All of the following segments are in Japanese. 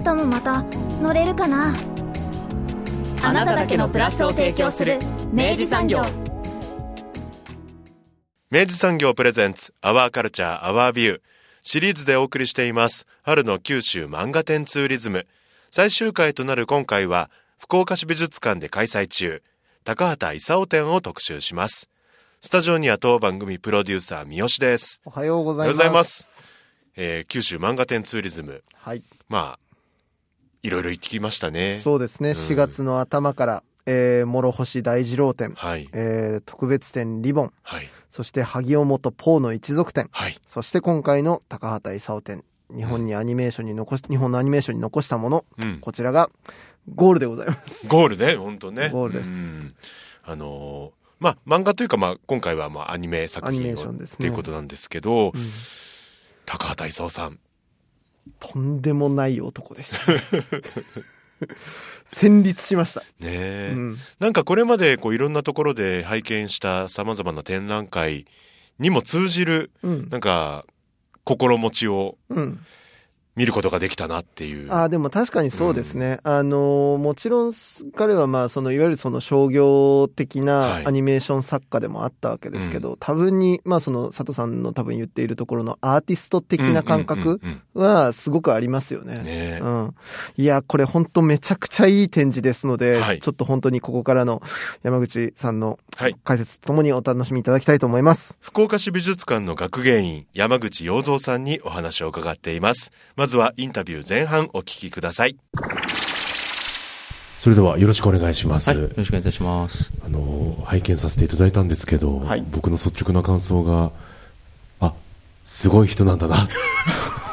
明日もまた乗れるかな？あなただけのプラスを提供する明治産業。明治産業 presents Our Culture, Our View シリーズでお送りしています春の九州漫画展ツーリズム。最終回となる今回は福岡市美術館で開催中高畑勲展を特集します。スタジオには当番組プロデューサー三好です。おはようごおはようざいます。ございます、えー九州漫画展ツーリズム。はい。まあいろいろ行ってきましたね。そうですね。4月の頭から、えー、諸星大二郎展、はい。えー、特別展リボン、はい。そして萩尾本ポーの一族展、はい。そして今回の高畑勲展、日本にアニメーションに残し、日本のアニメーションに残したもの、うん。こちらがゴールでございます。ゴールね本当ね。ゴールです。うん。あのーまあ漫画というかまあ今回はまあアニメ作品をね。っていうことなんですけど、うん。高畑勲さんとんでもない男でした。戦慄しました。ねえ、うんなんかこれまでこういろんなところで拝見したさまざまな展覧会にも通じるうん。なんか心持ちをうん。見ることができたなっていう。あーでも確かにそうですね、あのーもちろん彼はまあそのいわゆるその商業的はない。アニメーション作家でもあったわけですけど、多分にまあその佐藤さんの多分言っているところのアーティスト的な感覚うんうんはすごくありますよね。うんねえ。うん、いやこれ本当めちゃくちゃいい展示ですので、はい。ちょっと本当にここからの山口さんのはい。解説とともにお楽しみいただきたいと思います。福岡市美術館の学芸員山口洋三さんにお話を伺っています。まずはインタビュー前半お聞きください。それではよろしくお願いします。はい、よろしくお願いいたします。あの、拝見させていただいたんですけど、はい僕の率直な感想が、あ、すごい人なんだな。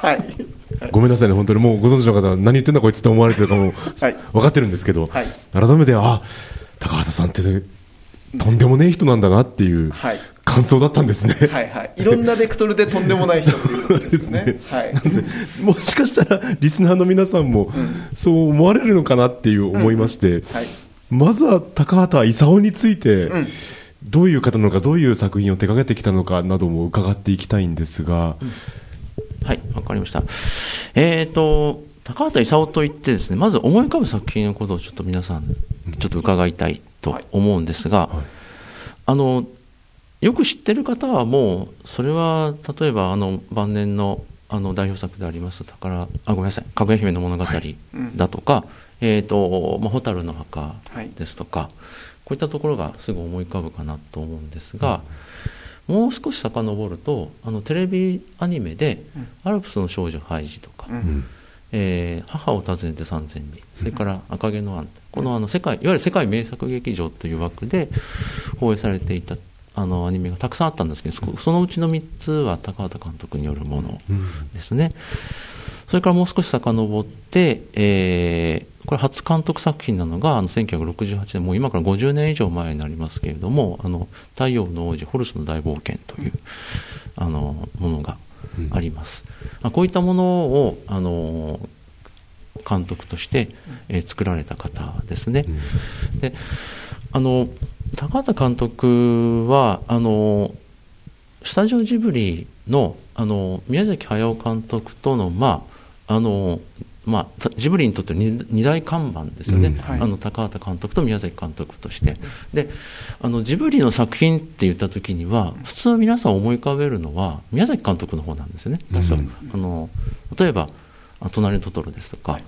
はい。ごめんなさいね、本当にもうご存知の方は何言ってんだこいつって思われてるかも、はい分かってるんですけど、はい改めて、あ、高畑さんって、とんでもねえ人なんだなっていうはい。感想だったんですね。はいはい。いろんなベクトルでとんでもない人っていうことですね。はい。もしかしたら、リスナーの皆さんも、そう思われるのかなっていう思いまして、はい。まずは高畑勲について、んどういう方なのか、どういう作品を手掛けてきたのかなども伺っていきたいんですが、はい、わかりました。えっ、と、高畑勲といってですね、まず思い浮かぶ作品のことをちょっと皆さん、ちょっと伺いたいと思うんですが、はいあの、よく知ってる方はもう、それは、例えば、あの、晩年の、あの、代表作であります、宝、あ、ごめんなさい、かぐや姫の物語だとか、えっ、と、まあ、蛍の墓ですとか、こういったところがすぐ思い浮かぶかなと思うんですが、もう少し遡ると、あの、テレビアニメで、アルプスの少女ハイジとか、うん。えー母を訪ねて三千里、それから赤毛のアン、このあの世界、いわゆる世界名作劇場という枠で放映されていたあのアニメがたくさんあったんですけど、そそのうちの3つは高畑監督によるものうんですね。それからもう少し遡って、えーこれ初監督作品なのが、あの、1968年、もう今から50年以上前になりますけれども、あの、太陽の王子、ホルスの大冒険という、あの、ものがあります。あこういったものを、あの、監督として、えー作られた方ですね。で、あの、高畑監督は、あの、スタジオジブリの、あの、宮崎駿監督との、まあ、あの、まあ、たジブリにとって二二大看板ですよね、うん。はい。あの高畑監督と宮崎監督として、であのジブリの作品って言った時には、普通皆さん思い浮かべるのは、宮崎監督の方なんですよね、うん。あの例えば、あ隣のトトロですとか、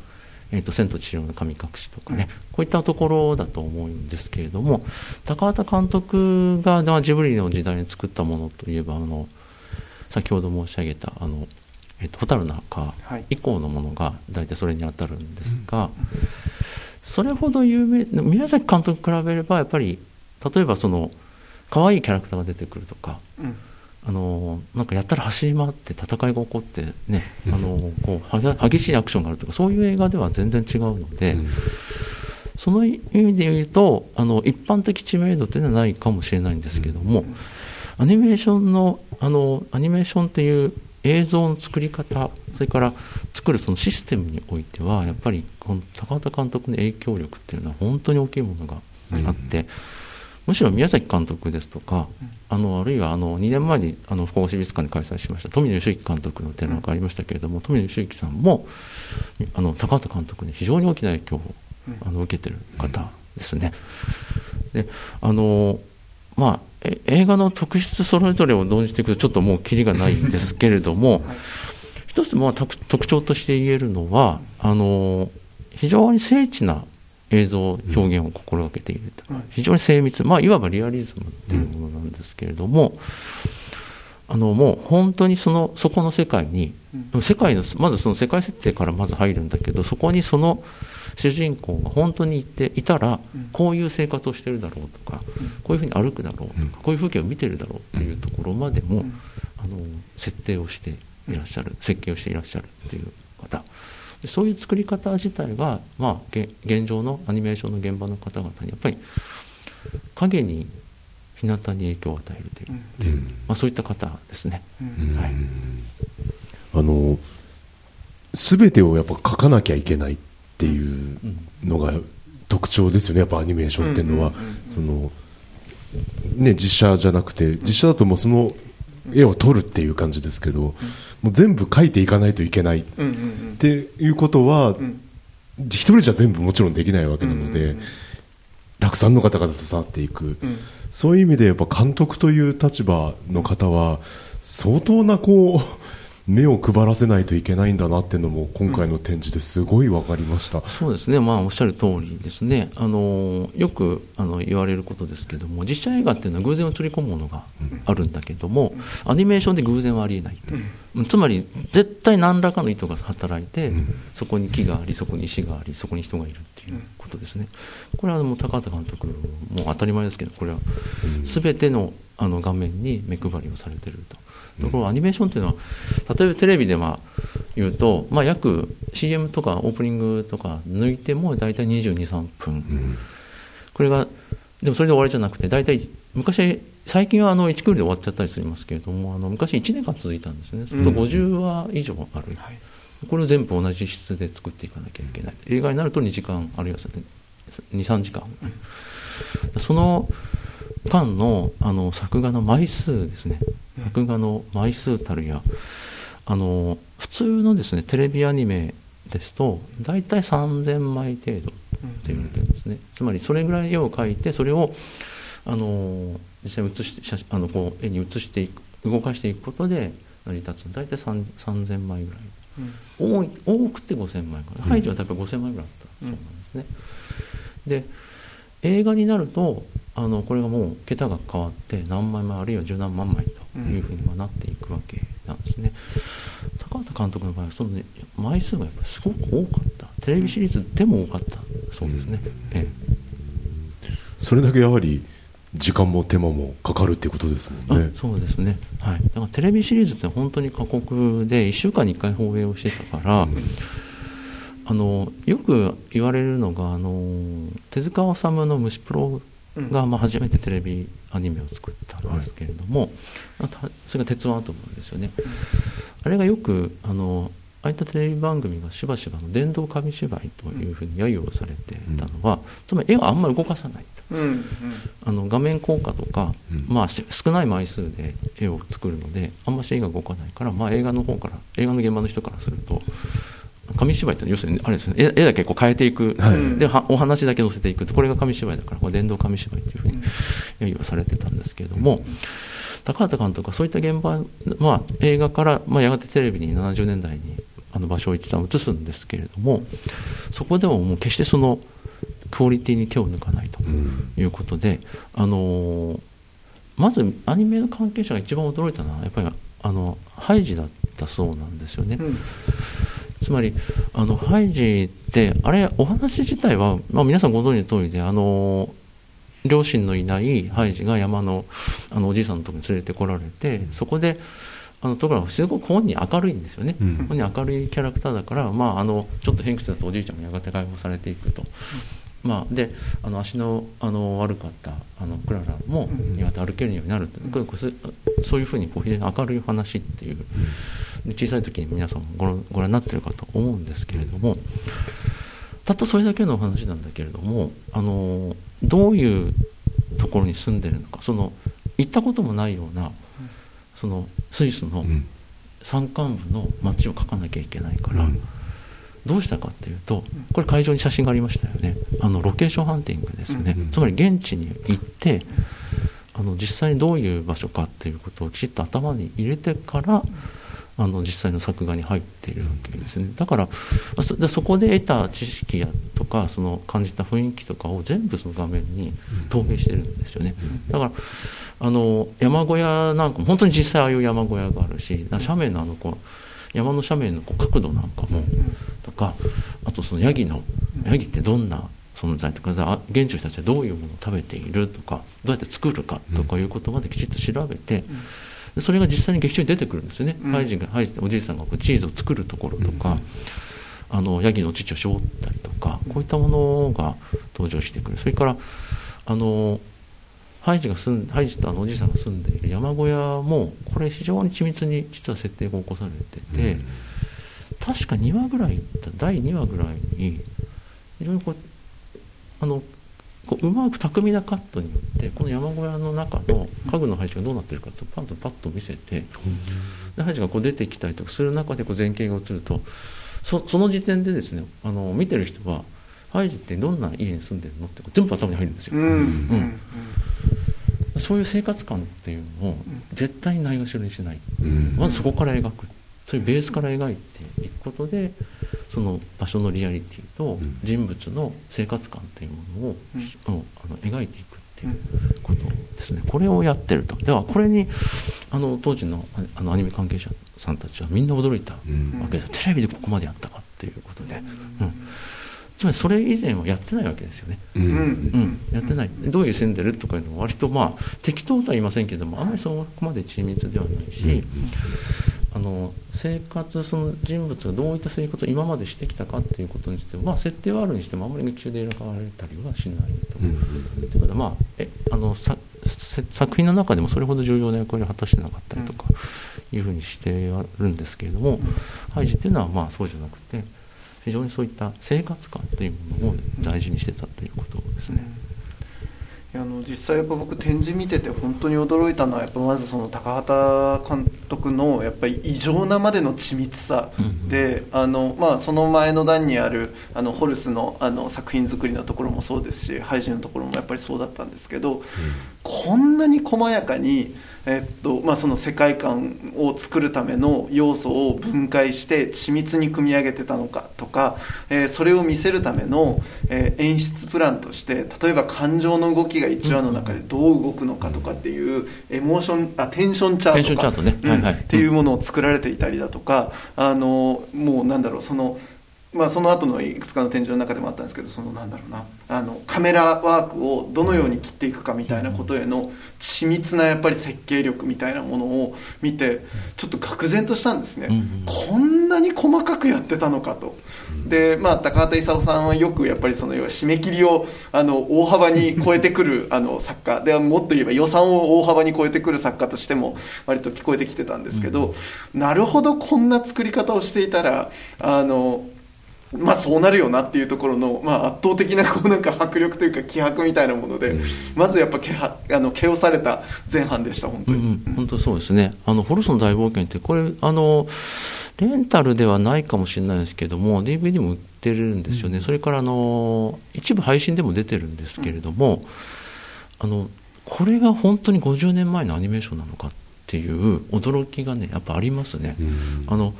えーと千と千尋の神隠しとかね、こういったところだと思うんですけれども、高畑監督がまあジブリの時代に作ったものといえば、あの先ほど申し上げた、あのえっと、蛍の墓はい。以降のものが大体それに当たるんですが、それほど有名、宮崎監督に比べれば、やっぱり、例えばその、可愛いキャラクターが出てくるとか、あのなんかやったら走り回って戦いが起こってね、あのこうは激しいアクションがあるとかそういう映画では全然違うので、うん。その意味で言うとあの一般的知名度っていうのはないかもしれないんですけども、アニメーションのあのアニメーションっていう映像の作り方それから作るそのシステムにおいてはやっぱりこの高畑監督の影響力っていうのは本当に大きいものがあって、むしろ宮崎監督ですとか、あのあるいはあの2年前にあの福岡市美術館で開催しました富野義行監督の展覧会がありましたけれども、富野義行さんもあの高畑監督に非常に大きな影響をあの受けてる方ですね。であのまあ、え映画の特質それぞれを論じていくとちょっともうキリがないんですけれども、一つまあ特特徴として言えるのはあの非常に精緻な映像表現を心がけていると、非常に精密、まあ、いわばリアリズムっていうものなんですけれども、あのもう本当にそのそこの世界に、世界のまずその世界設定からまず入るんだけどそこにその主人公が本当にいていたらこういう生活をしてるだろうとか、こういうふうに歩くだろうとか、こういう風景を見てるだろうっていうところまでも、あの設定をしていらっしゃる設計をしていらっしゃるっていう方。でそういう作り方自体が、まあ、げ現状のアニメーションの現場の方々にやっぱり影に日向に影響を与えるという,、うん。まあ、そういった方ですね。はい。あの全てをやっぱ書かなきゃいけないっていうのが特徴ですよねやっぱアニメーションっていうのは、そのね実写じゃなくて実写だともうその絵を撮るっていう感じですけど、もう全部描いていかないといけないっていうことは、一人じゃ全部もちろんできないわけなので、たくさんの方々と触っていく、そういう意味でやっぱ監督という立場の方は相当なこう目を配らせないといけないんだなっていうのも今回の展示ですごい分かりました、そうですね、まあ、おっしゃる通りですね、あのよくあの言われることですけども、実写映画っていうのは偶然を釣り込むものがあるんだけども、アニメーションで偶然はありえないと、つまり絶対何らかの意図が働いて、そこに木があり、そこに石があり、そこに人がいるっていうことですね、これはもう高畑監督、もう当たり前ですけど、これはすべてのあの画面に目配りをされてると。ところがアニメーションっていうのは例えばテレビでまあ言うと、まあ、約 CM とかオープニングとか抜いても大体2 2 3分、これがでもそれで終わりじゃなくて大体昔最近はあの1クールで終わっちゃったりしますけれどもあの昔1年間続いたんですね。すると50話以上ある、これを全部同じ質で作っていかなきゃいけない。映画になると2時間あるいは23時間。その間のあの作画の枚数ですね。作画の枚数たるやあの普通のですねテレビアニメですと大体3000枚程度って言われてるんですね、つまりそれぐらい絵を描いてそれをあの実際に写して写真あのこう絵に写していく動かしていくことで成り立つ。大体3 3000枚ぐらい、多い多くて5000枚ぐらい。排除は大体5000枚ぐらいあった。そうなんですね、で映画になるとあのこれがもう桁が変わって何枚枚あるいは十何万枚というふうにはなっていくわけなんですね、高畑監督の場合はその、ね、枚数がやっぱりすごく多かった。テレビシリーズでも多かったそうですね、ええ、それだけやはり時間も手間もかかるっていうことですもんね。あそうですね、はい、だからテレビシリーズって本当に過酷で1週間に1回放映をしてたから、あのよく言われるのがあの手塚治虫の「虫プロ」がまあ初めてテレビアニメを作ったんですけれども、たそれが「鉄腕アトム」ですよね、あれがよくあのああいったテレビ番組がしばしばの電動紙芝居というふうに揶揄されていたのは、つまり絵をあんまり動かさないと、あの画面効果とか、まあ、し少ない枚数で絵を作るのであんまし絵が動かないから、まあ、映画の方から映画の現場の人からすると紙芝居って要するにあれですね絵絵だけこう変えていく、ではお話だけ載せていくこれが紙芝居だからこれ電動紙芝居っていうふうに揶揄されてたんですけれども、高畑監督はそういった現場、まあ、映画から、まあ、やがてテレビに70年代にあの場所を一旦移すんですけれどもそこでももう決してそのクオリティに手を抜かないということで、あのーまずアニメの関係者が一番驚いたのはやっぱりあのハイジだったそうなんですよね。つまりあのハイジってあれお話自体は、まあ、皆さんご存知の通りであの両親のいないハイジが山のあのおじいさんのところに連れてこられてそこであのところがすごく本人明るいんですよね、うん。本人明るいキャラクターだから、まあ、あのちょっと偏屈だとおじいちゃんもやがて解放されていくと、まあ、であの足のあの悪かったあのクララもやがて歩けるようになるって、これこれそうそういうふうにこう非常に明るい話っていう。で小さい時に皆さんもご覧ご覧になってるかと思うんですけれどもたったそれだけの話なんだけれどもあのどういうところに住んでるのかその行ったこともないようなそのスイスのうん。山間部の街を描かなきゃいけないから、うんどうしたかっていうとこれ会場に写真がありましたよね。あのロケーションハンティングですね、うんつまり現地に行ってあの実際にどういう場所かっていうことをきちっと頭に入れてからあの実際の作画に入っているわけですね。だからあそこで得た知識やとかその感じた雰囲気とかを全部その画面に投影してるんですよね。だからあの山小屋なんかも本当に実際ああいう山小屋があるし斜面のあのこう山の斜面のこう角度なんかもとかあとそのヤギのヤギってどんな存在とかあ現地の人たちはどういうものを食べているとかどうやって作るかとかいうことまできちっと調べて、でそれが実際に劇中に出てくるんですよね、うん。ハイジがハイジっておじいさんがこうチーズを作るところとか、あのヤギの乳を絞ったりとかこういったものが登場してくる。それからあのハイジが住んハイジとあのおじいさんが住んでいる山小屋もこれ非常に緻密に実は設定が起こされてて、確か2話ぐらい第2話ぐらいに非常にこうあのこううまく巧みなカットによってこの山小屋の中の家具の配置がどうなってるかとパッとパッと見せてでハイジがこう出てきたりとかする中でこう前景が映るとそその時点でですねあの見てる人はハイジってどんな家に住んでるの？って全部頭に入るんですよ、うん。うん。そういう生活感っていうのを絶対にないがしろにしない。うん。まずそこから描く。そういうベースから描いていくことでその場所のリアリティとん。人物の生活感っていうものを、あの描いていくっていうことですね。これをやってると。ではこれにあの当時のああのアニメ関係者さんたちはみんな驚いたわうんけですテレビでここまでやったかっていうことで、うん、つまりそれ以前はやってないわけですよね。ううん。うん、やってない、どういう住んでるとかいうのは割とまあ適当とは言いませんけどもあんまりそこまで緻密ではないし、あの生活その人物がどういった生活を今までしてきたかっていうことについては、まあ、設定はあるにしてもあんまり劇中で描かれたりはしない。と。うん。ということはまあえあのさせ作品の中でもそれほど重要な役割を果たしてなかったりとかいうふうにしてあるんですけれども、ハイジっていうのはまあそうじゃなくて非常にそういった生活感というものを大事にしてたということですね。あの実際やっぱ僕展示見てて本当に驚いたのはやっぱまずその高畑監督のやっぱり異常なまでの緻密さで、あのまあ、その前の段にあるあのホルスのあの作品作りのところもそうですしハイジのところもやっぱりそうだったんですけど、こんなに細やかに、えっとまあ、その世界観を作るための要素を分解して緻密に組み上げてたのかとか、えーそれを見せるための、えー演出プランとして例えば感情の動きが1話の中でどう動くのかとかっていうエモーションあテンションチャートはいっていうものを作られていたりだとかあのもうなんだろうそのまあ、その後のいくつかの展示の中でもあったんですけどそのなんだろうなあのカメラワークをどのように切っていくかみたいなことへの緻密なやっぱり設計力みたいなものを見てちょっと愕然としたんですね、うんうんこんなに細かくやってたのかと。でまあ、高畑勲さんはよくやっぱりその要は締め切りをあの大幅に 超えてくるあの作家。でもっと言えば予算を大幅に超えてくる作家としても割と聞こえてきてたんですけど、なるほどこんな作り方をしていたらあのまあそうなるよなっていうところの、まあ、圧倒的な こうなんか迫力というか気迫みたいなもので、うん。まずやっぱけはあの毛をされた前半でした本当うに、ん。うん、本当そうですね。あの、ホルスの大冒険って、これ、あの、レンタルではないかもしれないですけども、DVD も売ってるんですよね。それから、あの、一部配信でも出てるんですけれども、あの、これが本当に50年前のアニメーションなのかっていう驚きがね、やっぱありますね。うん。あの、み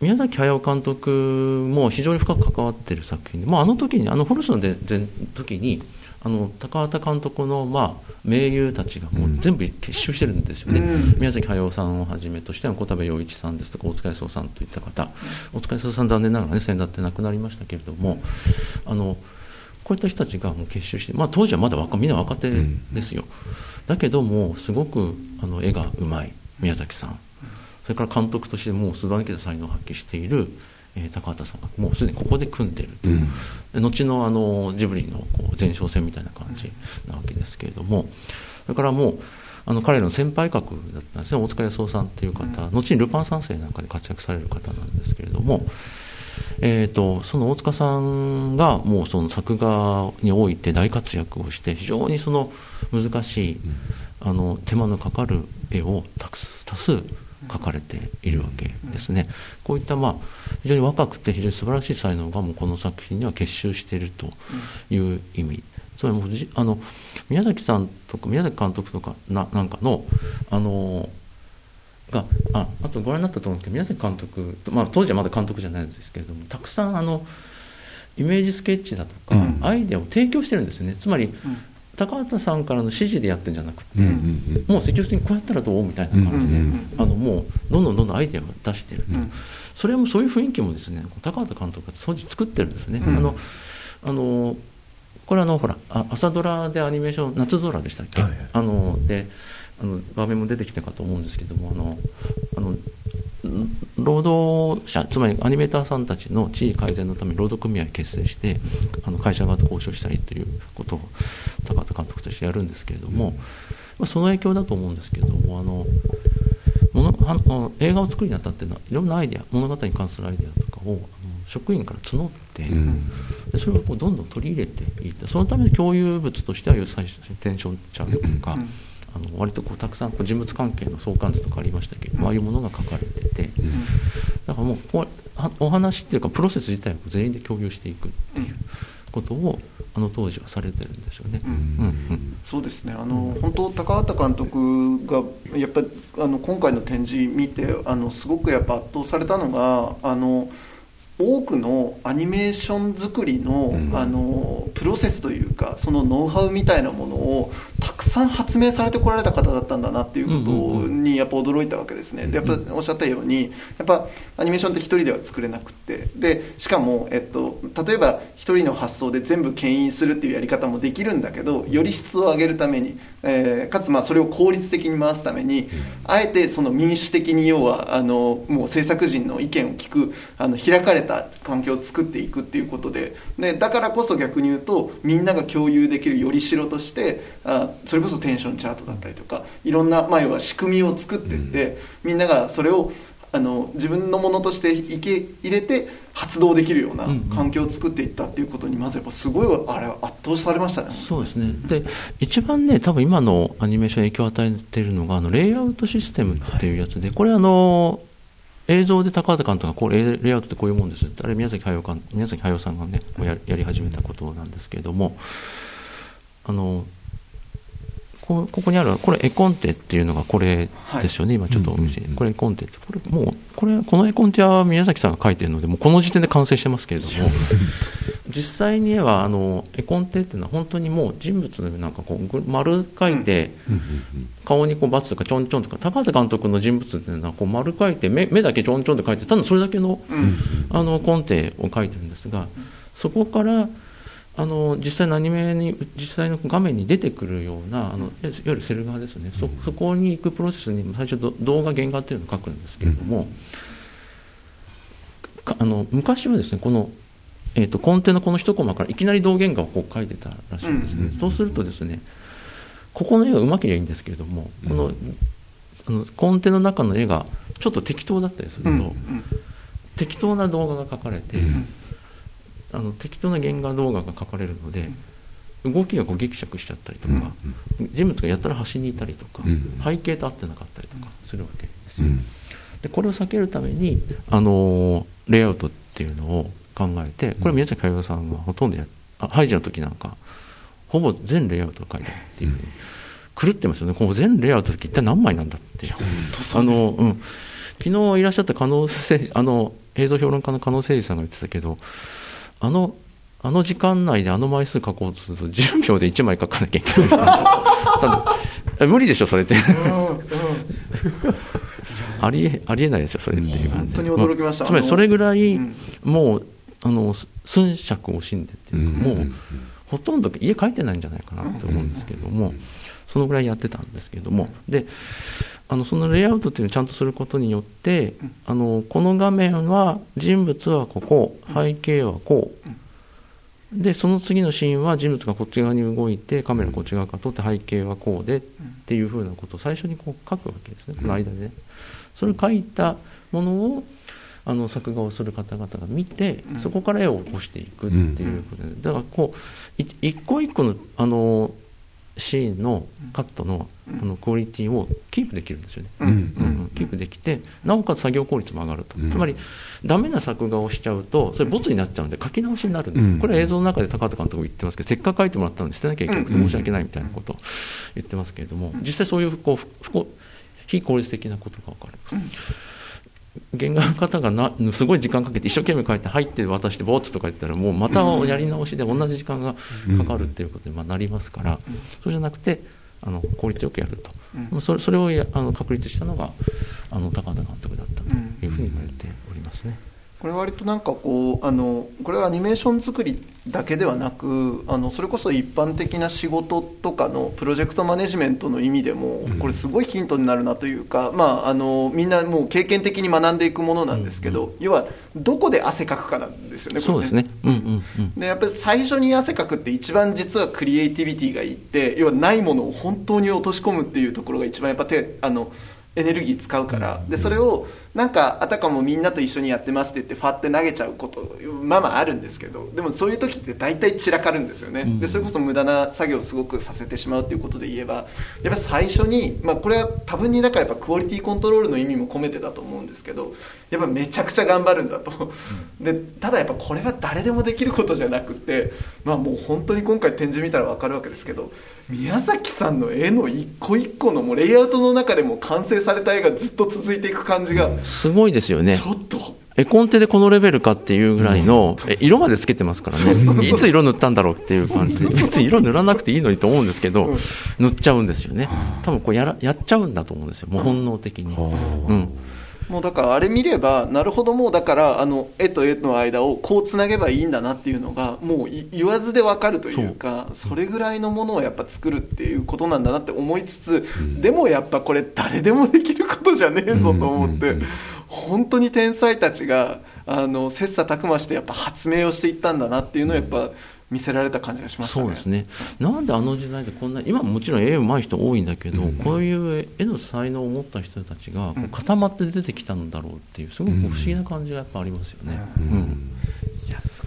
宮崎駿監督も非常に深く関わっている作品で、まあ、あの時に、あのホルスので前時に、あの高畑監督の、まあ、名優たちがもう全部結集してるんですよね、うん。宮崎駿さんをはじめとして小田部陽一さんですとか大塚康夫さんといった方、大塚康夫さん残念ながらね先だって亡くなりましたけれどもあのこういった人たちがもう結集して、まあ、当時はまだ若みんな若手ですよ、だけどもすごくあの絵がうまい宮崎さんそれから監督としてもうすば抜けた才能を発揮している、えー高畑さんがもうすでにここで組んでると、うん。で後のあのジブリのこう前哨戦みたいな感じなわけですけれどもそれからもうあの彼らの先輩格だったんですね大塚康夫さんっていう方、後にルパン三世なんかで活躍される方なんですけれども、えー、とその大塚さんがもうその作画において大活躍をして非常にその難しいあの手間のかかる絵をたくす多数描かれているわけですね。こういったまあ非常に若くて非常に素晴らしい才能がもうこの作品には結集しているという意味。つまりもうじあの宮崎さんとか宮崎監督とかななんかのあのがああとご覧になったと思うんですけど宮崎監督、まあ、当時はまだ監督じゃないんですけれどもたくさんあのイメージスケッチだとか、うんアイデアを提供してるんですよねつまり、高畑さんからの指示でやってるんじゃなくて、うんうんもう積極的にこうやったらどうみたいな感じで、うんうんあのもうどんどんどんどんアイデアを出してる、うん。それもそういう雰囲気もですね高畑監督が当時作ってるんですね、うん。あのあのこれあのほらあ朝ドラでアニメーション「夏空」でしたっけ、はいはい。あのであの場面も出てきたかと思うんですけどもあのあのん労働者つまりアニメーターさんたちの地位改善のために労働組合結成してあの会社側と交渉したりということを高畑監督としてやるんですけれども、まあ、その影響だと思うんですけれどもあのものあの映画を作るにあたってのいろんなアイデア物語に関するアイデアとかを職員から募って、うん。でそれをこうどんどん取り入れていってそのための共有物としては最初テンションチャートとか、うんあの割とこうたくさんこう人物関係の相関図とかありましたけど、ああいうものが書かれてて、だからもうこお話っていうかプロセス自体を全員で共有していくっていうことをあの当時はされてるんですよね。うん。うんうん。そうですね。あの本当高畑監督がやっぱりあの今回の展示見てあのすごくやっぱ圧倒されたのがあの多くのアニメーション作りの,、うん。あのプロセスというかそのノウハウみたいなものをたくさん発明されてこられた方だったんだなっていうことにやっぱ驚いたわけですね。でやっぱおっしゃったようにやっぱアニメーションって一人では作れなくって。でしかも、えっと、例えば一人の発想で全部牽引するっていうやり方もできるんだけどより質を上げるために、えーかつまあそれを効率的に回すためにあえてその民主的に要はあのもう制作陣の意見を聞くあの開かれた環境を作っていくっていうことででだからこそ逆に言うとみんなが共有できるよりしろとしてあそれこそテンションチャートだったりとかいろんな、まあ、要は仕組みを作っていって、みんながそれをあの自分のものとして受け入れて発動できるような環境を作っていったっていうことにまずやっぱすごいあれは圧倒されましたね。そうですね。で、一番ね、多分今のアニメーションに影響を与えているのが、あの、レイアウトシステムっていうやつで、これあの、映像で高畑監督がこれレイアウトってこういうもんですあれ宮崎駿監宮崎駿さんがねややり始めたことなんですけれども。あのこここにあるこれ絵コンテっていうのがこれですよね、今ちょっとお見せ、うんうん。うんこれ絵コンテって。これもうこれこの絵コンテは宮崎さんが描いてるのでもうこの時点で完成してますけれども。実際にはあの絵コンテっていうのは本当にもう人物のなんかこうぐ丸描いて、顔にこうバツとかちょんちょんとか高畑監督の人物っていうのはこう丸描いて目目だけちょんちょんと描いてただそれだけのあのコンテを描いてるんですがそこからあの実際のアニメに実際の画面に出てくるようなあのいわゆるセル画ですね。そそこに行くプロセスに最初ど動画原画っていうのを描くんですけれども、かあの昔はですねこの、えー、とコンテのこの一コマからいきなり動原画をこう描いてたらしいんですね、うんうんそうするとですねここの絵がうまければいいんですけれどもこの,、うんあのコンテの中の絵がちょっと適当だったりすると、うんうん。適当な動画が描かれて、うんあの適当な原画動画が描かれるので、動きがこうギクシャクしちゃったりとか、人物がやったら端にいたりとか、うん背景と合ってなかったりとかするわけですよ。うん。でこれを避けるために、あのーレイアウトっていうのを考えてこれ宮崎駿さんがほとんどやあハイジの時なんかほぼ全レイアウトを書いてるっていう、うん。狂ってますよね。この全レイアウトって一体何枚なんだって。あの、うん、昨日いらっしゃった加納誠あの映像評論家の加納誠司さんが言ってたけどあのあの時間内であの枚数書こうとすると10秒で1枚書かなきゃいけない。無理でしょそれって。ありえありえないですよそれっていう感じで。本当に驚きました。つまりそれぐらい、うん。もうあの寸尺を惜しんでっていうか、もうほとんど家帰ってないんじゃないかなと思うんですけども、そのぐらいやってたんですけども、で、あのそのレイアウトっていうのをちゃんとすることによって、あのこの画面は人物はここ、背景はこう。でその次のシーンは人物がこっち側に動いてカメラこっち側から撮って背景はこうでっていうふうなことを最初にこう書くわけですねこの間でね。それを書いたものをあの作画をする方々が見てそこから絵を起こしていくっていうことで。だからこうい一個一個のあのシーンのカットのあのクオリティをキープできるんですよね、うん。うん。うん。キープできてなおかつ作業効率も上がると、うん。つまりダメな作画をしちゃうとそれボツになっちゃうんで書き直しになるんです。よ、うん。これは映像の中で高畑監督も言ってますけどせっかく書いてもらったのに捨てなきゃいけなくて申し訳ないみたいなことを言ってますけれども実際そういうこう不不幸非効率的なことが分かる。原画の方がなすごい時間かけて一生懸命書いて入って渡してボツとか言ったらもうまたやり直しで同じ時間がかかるっていうことにまあなりますから、そうじゃなくてあの効率よくやると、うん。それそれをやあの確立したのがあの高田監督だったというふうに言われておりますね。これ割となんかこうあのこれはアニメーション作りだけではなくあのそれこそ一般的な仕事とかのプロジェクトマネジメントの意味でもこれすごいヒントになるなというか、まあ、あのみんなもう経験的に学んでいくものなんですけど、要はどこで汗かくかなんですよねそうですね。うんうんうん。でやっぱり最初に汗かくって一番実はクリエイティビティがいって要はないものを本当に落とし込むっていうところが一番やっぱ手あのエネルギー使うから。でそれをなんかあたかもみんなと一緒にやってますって言ってファって投げちゃうことまあまああるんですけどでもそういう時って大体散らかるんですよね。うん。でそれこそ無駄な作業をすごくさせてしまうっていうことで言えばやっぱり最初に、まあ、これは多分にだからやっぱクオリティコントロールの意味も込めてだと思うんですけどやっぱめちゃくちゃ頑張るんだと。でただやっぱこれは誰でもできることじゃなくてまあもう本当に今回展示見たら分かるわけですけど宮崎さんの絵の一個一個のもうレイアウトの中でも完成された絵がずっと続いていく感じがすごいですよねち。ょっと絵コンテでこのレベルかっていうぐらいの、え色までつけてますからね。いつ色塗ったんだろうっていう感じで、別に色塗らなくていいのにと思うんですけど、塗っちゃうんですよね。多分こうやらやっちゃうんだと思うんですよ。もう本能的に。うん。もうだからあれ見ればなるほどもうだからあの絵と絵の間をこうつなげばいいんだなっていうのがもうい言わずでわかるというかそれぐらいのものをやっぱ作るっていうことなんだなって思いつつ、でもやっぱこれ誰でもできることじゃねえぞと思って、うんうんうん。本当に天才たちがあの切磋琢磨してやっぱ発明をしていったんだなっていうのをやっぱ見せられた感じがしましたね。そうですね。なんであの時代でこんな、今ももちろん絵上手い人多いんだけど、うん。こういう絵の才能を持った人たちが固まって出てきたんだろうっていう、すごく不思議な感じがやっぱありますよね。ううん。ん。いやそう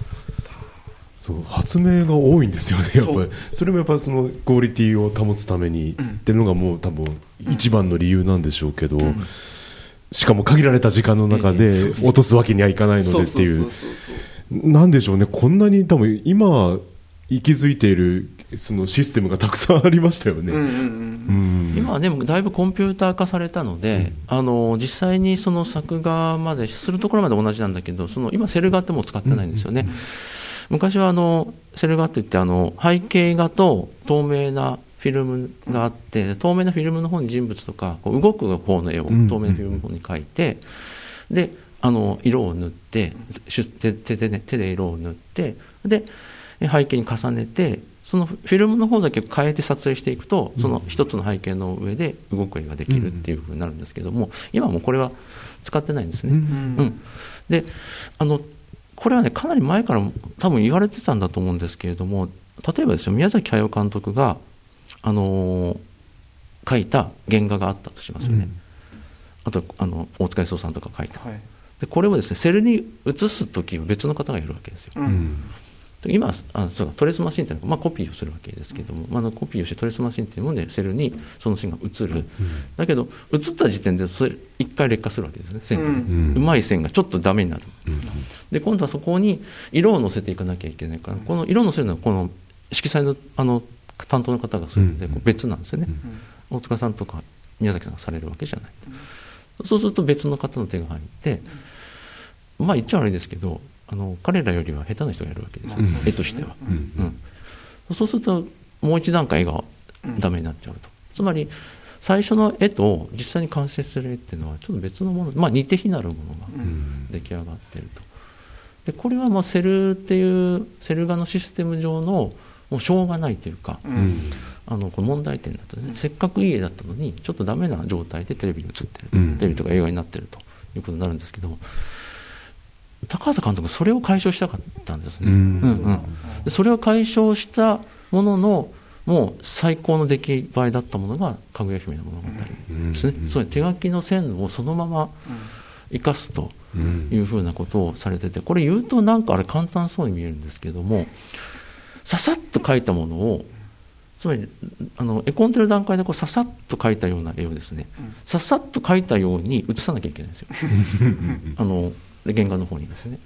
そう発明が多いんですよね、やっぱり。それもやっぱそのクオリティを保つために、うん。っていうのがもう多分一番の理由なんでしょうけど、しかも限られた時間の中で落とすわけにはいかないのでっていうなんでしょうね、こんなに多分今、息づいているそのシステムがたくさんありましたよね。うんうんうんうん。今はでもだいぶコンピューター化されたので、あの実際にその作画までするところまで同じなんだけど、その今、セル画ってもう使ってないんですよね。昔はあのセル画って言ってあの背景画と透明なフィルムがあって、透明なフィルムの方に人物とかこう動く方の絵をうん。透明なフィルムの方に描いて、であの色を塗って手で、ね、手で色を塗ってで背景に重ねてそのフィルムの方だけ変えて撮影していくとその一つの背景の上で動く絵ができるっていうふうになるんですけども今もうこれは使ってないんですね。うん。うん、であのこれはねかなり前から多分言われてたんだと思うんですけれども例えばですよ宮崎駿監督が、あのー描いた原画があったとしますよね、あとあの大塚康夫さんとか描いた、はいでこれをですねセルに移す時は別の方がやるわけですよ。ううん今あそうかトレースマシンっていうのは、まあ、コピーをするわけですけども、まあコピーをしてトレースマシンっていうものでセルにそのシーンが映る、だけど映った時点でそれ一回劣化するわけですね線が。ね、ううん。まい線がちょっとダメになる。うん。で今度はそこに色を乗せていかなきゃいけないからこの色を乗せるのはこの色彩のあの担当の方がするので別なんですよね、大塚さんとか宮崎さんがされるわけじゃない、そうすると別の方の手が入って、まあ言っちゃ悪いですけどあの彼らよりは下手な人がやるわけです絵としては、うん。うん。そうするともう一段階絵がダメになっちゃうと、つまり最初の絵と実際に完成する絵っていうのはちょっと別のもの、まあ、似て非なるものがうん出来上がっていると。でこれはまあセルっていうセル画のシステム上のもうしょうがないというか、ううんんあのこの問題点だったんですね、せっかくいい絵だったのに、ちょっとダメな状態でテレビに映ってる。と、うん。テレビとか映画になってると。いうことになるんですけど、高畑監督はそれを解消したかったんですね。うん。うんうん。でそれを解消したものの、もう最高の出来栄えだったものが、かぐや姫の物語ですね、うん。そういう手書きの線をそのまま生かすとうん。いうふうなことをされてて、これ言うとなんかあれ簡単そうに見えるんですけども、ささっと書いたものを、つまりあの絵コンテの段階でこうささっと描いたような絵をですね、うんささっと描いたように写さなきゃいけないんですよ。あので原画の方にですね。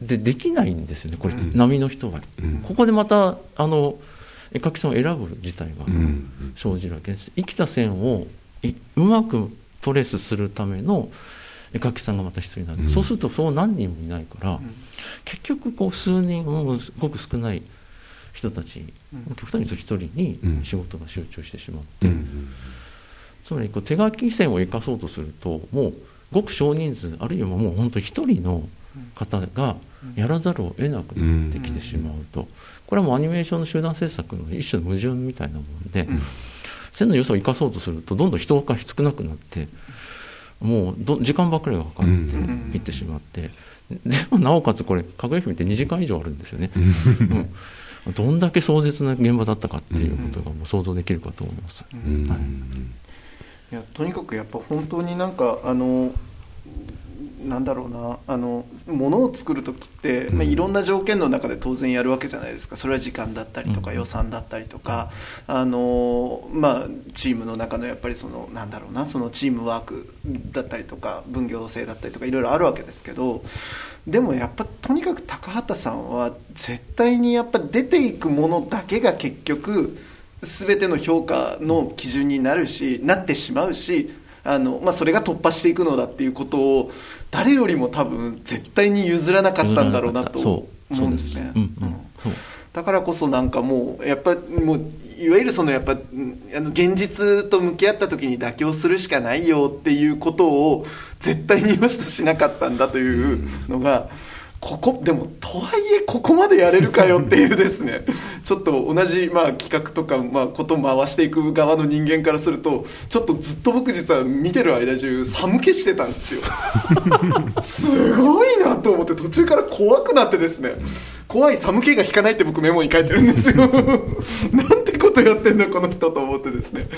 でできないんですよね、これ、うん波の人が。うんここでまたあの絵描きさんを選ぶ自体がうん生じるわけです。生きた線をいうまくトレースするための絵描きさんがまた必要になる、うんそうするとそう何人もいないから、結局こう数人すごく少ない人たち、うん。極端に言うと一人にうん。仕事が集中してしまって、うんつまりこう手書き線を生かそうとするともうごく少人数あるいはもう本当一人の方がやらざるを得なくなってきてしまうと、これはもうアニメーションの集団制作の一種の矛盾みたいなもので、うん。線の良さを生かそうとするとどんどん人が少なくなってもうど時間ばっかりがかかっていってしまって、でもなおかつこれかぐや姫って2時間以上あるんですよね、うんどんだけ壮絶な現場だったかっていうことがもう想像できるかと思います、うん。はい。いやとにかくやっぱ本当になんかあのなんだろうなあの物を作る時って、まあ、うんいろんな条件の中で当然やるわけじゃないですか。それは時間だったりとかうん。予算だったりとか、あのまあ、チームの中のやっぱりそのなんだろうなそのチームワークだったりとか分業制だったりとかいろいろあるわけですけどでもやっぱとにかく高畑さんは絶対にやっぱ出ていくものだけが結局全ての評価の基準になるしなってしまうしあの、まあ、それが突破していくのだっていうことを誰よりも多分絶対に譲らなかったんだろうなと思うんですね。だからこそなんかもうやっぱもういわゆるそのやっぱうんあの現実と向き合った時に妥協するしかないよっていうことを絶対に良しとしなかったんだというのがここでもとはいえここまでやれるかよっていうですね。ちょっと同じまあ企画とかまあことを回していく側の人間からするとちょっとずっと僕実は見てる間中寒気してたんですよ。すごいなと思って途中から怖くなってですね怖い寒気が引かないって僕メモに書いてるんですよ。なんてことやってんだこの人と思ってですね。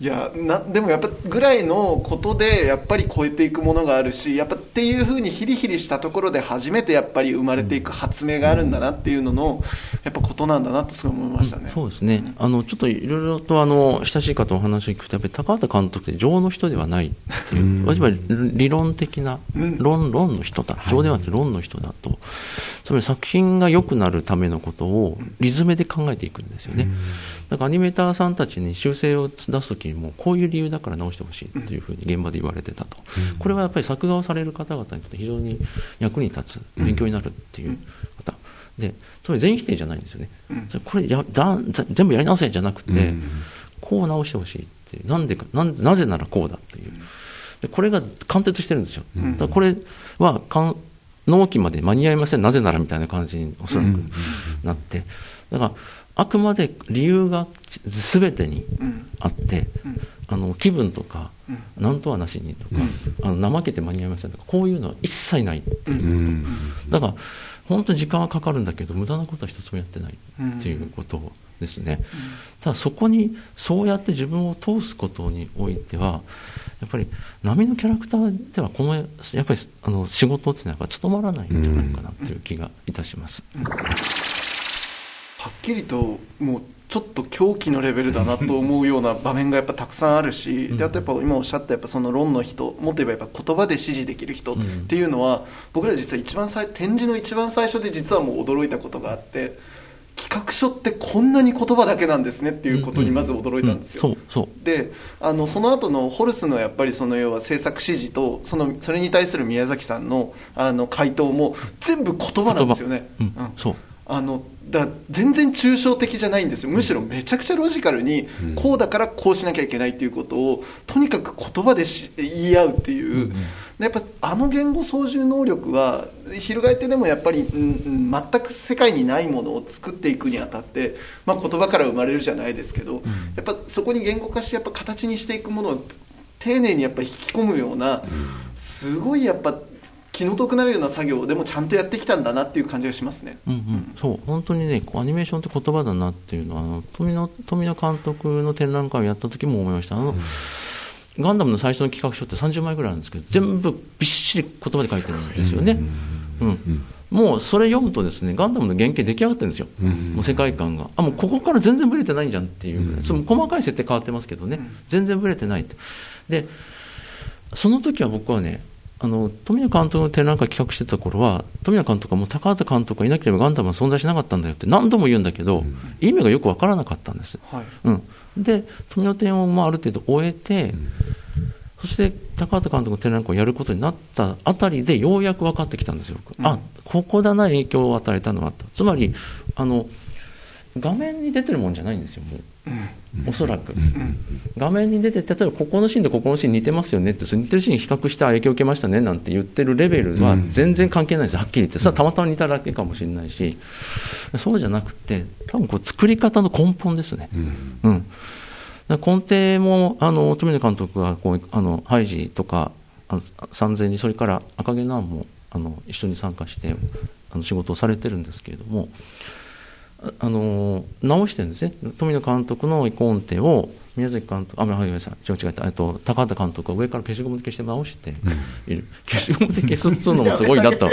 いやなでもやっぱぐらいのことでやっぱり超えていくものがあるしやっぱっていうふうにヒリヒリしたところで初めてやっぱり生まれていく発明があるんだなっていうののやっぱことなんだなとすごい思いましたね、そうですね、あのちょっといろいろとあの親しい方お話を聞くと、やっぱり高畑監督って情の人ではないっていう、う理論的なうん。論、論の人だ、情ではなくて論の人だと、つまり作品が良くなるためのことをリズムで考えていくんですよね。だからアニメーターさんたちに修正を出すときにも、こういう理由だから直してほしいっていうふうに現場で言われてたと、これはやっぱり作画をされる方々にとって非常に役に立つ、勉強になるっていう方、でつまり全否定じゃないんですよね、これやだざ全部やり直せじゃなくて、うん。こう直してほしいっていう、なんでかなんなぜならこうだっていう、でこれが貫徹してるんですよ、うん。だからこれはかん納期まで間に合いません、なぜならみたいな感じにおそらくうんなって、だからあくまで理由がすべてにうん。あって、うん。あの気分とか、うん。なんとはなしにとか、あの怠けて間に合いませんとか、こういうのは一切ないっていう。う、ん。だから本当に時間はかかるんだけど、無駄なことは一つもやってないっていうことですね。ただそこにそうやって自分を通すことにおいては、やっぱり波のキャラクターではこのやっぱりあの仕事っていうのはやっぱ務まらないんじゃないかなっていう気がいたします。はっきりともうちょっと狂気のレベルだなと思うような場面がやっぱたくさんあるし、うんであとやっぱ今おっしゃったやっぱその論の人もっと言えばやっぱ言葉で指示できる人っていうのは、僕ら実は一番最展示の一番最初で実はもう驚いたことがあって企画書ってこんなに言葉だけなんですねっていうことにまず驚いたんですよ。うんそうそう。であのその後のホルスのやっぱりその要は制作指示とそのそれに対する宮崎さんのあの回答も全部言葉なんですよね。うん。そう。ああのだ全然抽象的じゃないんですよ。むしろめちゃくちゃロジカルに、うん。こうだからこうしなきゃいけないっていうことをとにかく言葉でし言い合うっていう、でやっぱあの言語操縦能力は翻ってでもやっぱり、全く世界にないものを作っていくにあたって、まあ、言葉から生まれるじゃないですけど、やっぱそこに言語化してやっぱ形にしていくものを丁寧にやっぱ引き込むようなすごいやっぱ気の毒なるような作業をでもちゃんとやってきたんだなっていう感じがしますね。うんうん、そう。本当にねアニメーションって言葉だなっていうのはあの富野富野監督の展覧会をやった時も思いました。あの、ガンダムの最初の企画書って30枚ぐらいあるんですけど全部びっしり言葉で書いてるんですよね、うん。もうそれ読むとですねガンダムの原型出来上がってるんですよ、うん。もう世界観が。あもうここから全然ブレてないんじゃんっていう。ぐらい、うん。その細かい設定変わってますけどね、全然ブレてないって。でその時は僕はねあの富野監督の展覧会企画してた頃は富野監督はもう高畑監督がいなければガンダムは存在しなかったんだよって何度も言うんだけど、意味がよくわからなかったんです、はい。うん、で富野展をまあある程度終えて、そして高畑監督の展覧会をやることになったあたりでようやく分かってきたんですよ、うん。あここだな影響を与えたのはと。つまりあの画面に出てるもんじゃないんですよもうおそらく、画面に出て例えばここのシーンとここのシーン似てますよねって似てるシーン比較してあ影響を受けましたねなんて言ってるレベルは全然関係ないです。はっきり言って。さたまたま似ただけかもしれないし。そうじゃなくて多分こう作り方の根本ですね、うん、根底もあの富野監督がこうあのハイジとかあの三千里それから赤毛南もあの一緒に参加してあの仕事をされてるんですけれどもああの直してるんですね。富野監督の絵コンテを宮崎監督あごめんなさい違う違う。えっと高畑監督が上から消しゴムで消して直している、消しゴムで消すっつうのもすごいなと。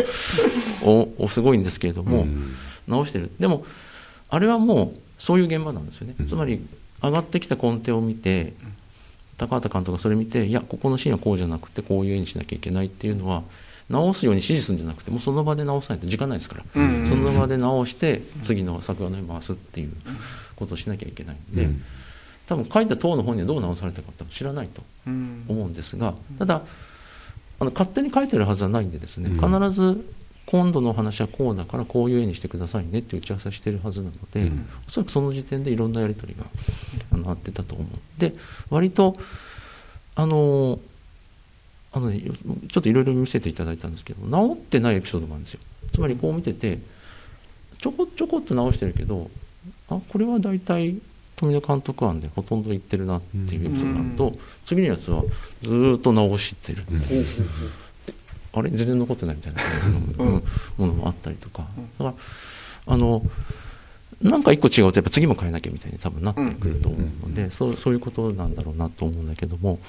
おおすごいんですけれども、うん。直してる。でもあれはもうそういう現場なんですよね、うん。つまり上がってきた根底を見て高畑監督がそれ見ていやここのシーンはこうじゃなくてこういう絵にしなきゃいけないっていうのは直すように指示するんじゃなくてもうその場で直さないと時間ないですから、うん。その場で直して次の作画の絵回すっていうことをしなきゃいけないんで、うん。多分書いた当の本にはどう直されたか多分知らないとうん。思うんですがただあの勝手に書いてるはずはないんでですね、うん。必ず今度の話はこうだからこういう絵にしてくださいねって打ち合わせしてるはずなので、うん。おそらくその時点でいろんなやり取りがあのあってたと思うで割とあのあのね、ちょっといろいろ見せていただいたんですけど直ってないエピソードもあるんですよ。つまりこう見ててちょこちょこっと直してるけどあこれは大体富野監督案でほとんど言ってるなっていうエピソードがあると、うん。次のやつはずーっと直してる、うん。あれ全然残ってないみたいなものもあったりとか。だからあのなんか一個違うとやっぱ次も変えなきゃみたいに多分なってくると思うので、そうそういうことなんだろうなと思うんだけども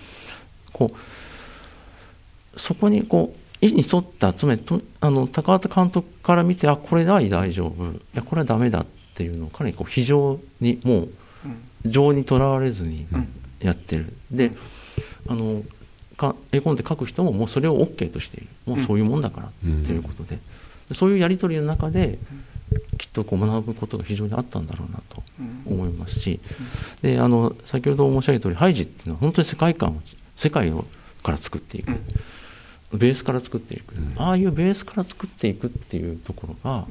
こうそこにこう意に沿ったつまりとあの高畑監督から見てあこれは大丈夫。いやこれはダメだっていうのをかなりこう非常にもう情にとらわれずにうんやってる、であのか絵コンテ書く人ももうそれを OK としている。もうそういうもんだからっていうことで、でそういうやり取りの中できっとこう学ぶことが非常にあったんだろうなと思いますし、であの先ほど申し上げた通りハイジっていうのは本当に世界観を世界をから作っていく、ベースから作っていく、ああいうベースから作っていくっていうところが、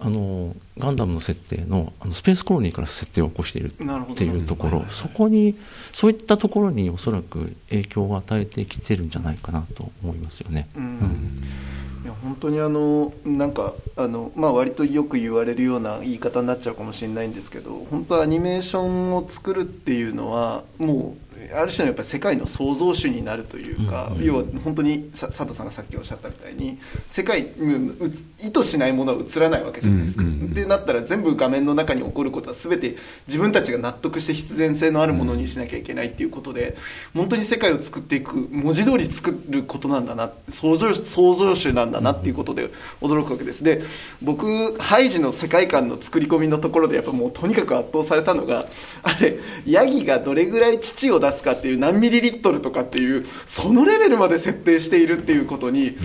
あのガンダムの設定のあのスペースコロニーから設定を起こしているっていうところ、そこにそういったところにおそらく影響を与えてきてるんじゃないかなと思いますよね。うん。うんいや本当にあのなんかあの、まあ、割とよく言われるような言い方になっちゃうかもしれないんですけど本当アニメーションを作るっていうのはもうある種のやっぱり世界の創造主になるというか、うんうん要は本当にさ佐藤さんがさっきおっしゃったみたいに世界意図しないものは映らないわけじゃないですか。うんうんうんでなったら全部画面の中に起こることは全て自分たちが納得して必然性のあるものにしなきゃいけないっていうことで本当に世界を作っていく文字通り作ることなんだな創造創造主なんだなっていうことで驚くわけです。で僕ハイジの世界観の作り込みのところでやっぱもうとにかく圧倒されたのがあれヤギがどれぐらい乳を出すかっていう何ミリリットルとかっていうそのレベルまで設定しているっていうことに、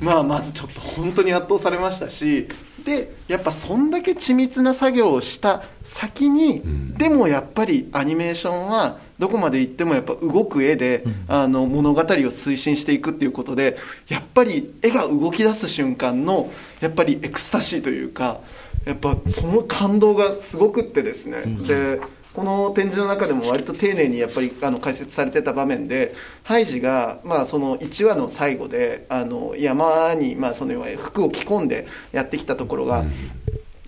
まあまずちょっと本当に圧倒されましたしでやっぱそんだけ緻密な作業をした先に、ん。でもやっぱりアニメーションはどこまで行ってもやっぱ動く絵で、あの物語を推進していくっていうことでやっぱり絵が動き出す瞬間のやっぱりエクスタシーというかやっぱその感動がすごくってですね、でこの展示の中でも割と丁寧にやっぱりあの解説されてた場面でハイジが、まあ、その1話の最後であの山に、まあ、その服を着込んでやってきたところが、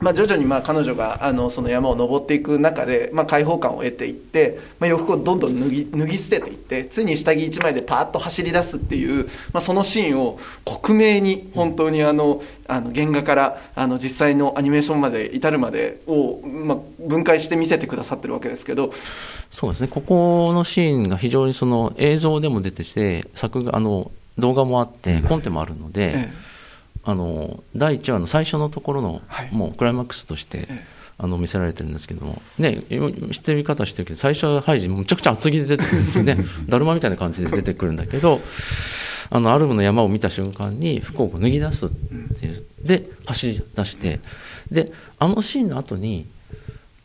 まあ、徐々にまあ彼女があのその山を登っていく中で、まあ、開放感を得ていって、まあ、洋服をどんどん脱ぎ脱ぎ捨てていってついに下着1枚でパーッと走り出すっていう、まあ、そのシーンを克明に本当にあのあの原画からあの実際のアニメーションまで至るまでを、まあ、分解して見せてくださってるわけですけどそうですねここのシーンが非常にその映像でも出てきて作画あの動画もあってコンテもあるので。ええあの第1話の最初のところの、はい、もうクライマックスとして、あの見せられてるんですけども、ね、知ってる見方してるけど、最初はハイジ、むちゃくちゃ厚着で出てくるんですよね、だるまみたいな感じで出てくるんだけど、あのアルムの山を見た瞬間に服を脱ぎ出すっていう、で、走り出して、で、あのシーンの後に、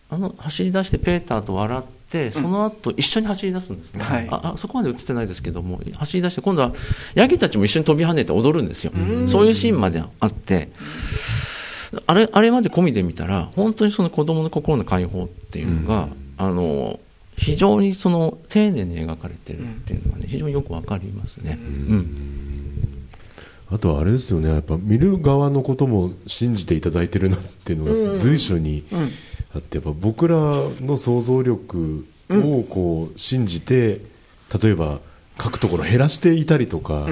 あの走り出してペーターと笑って、その後一緒に走り出すんですね、はい、あそこまで映ってないですけども走り出して今度はヤギたちも一緒に飛び跳ねて踊るんですよ。そういうシーンまであって。あれあれまで込みで見たら本当にその子供の心の解放っていうのが、あの非常にその丁寧に描かれてるっていうのがね非常によくわかりますね。うんあとはあれですよね、やっぱ見る側のことも信じていただいてるなっていうのが随所にあって、やっぱ僕らの想像力をこう信じて、例えば書くところ減らしていたりとか、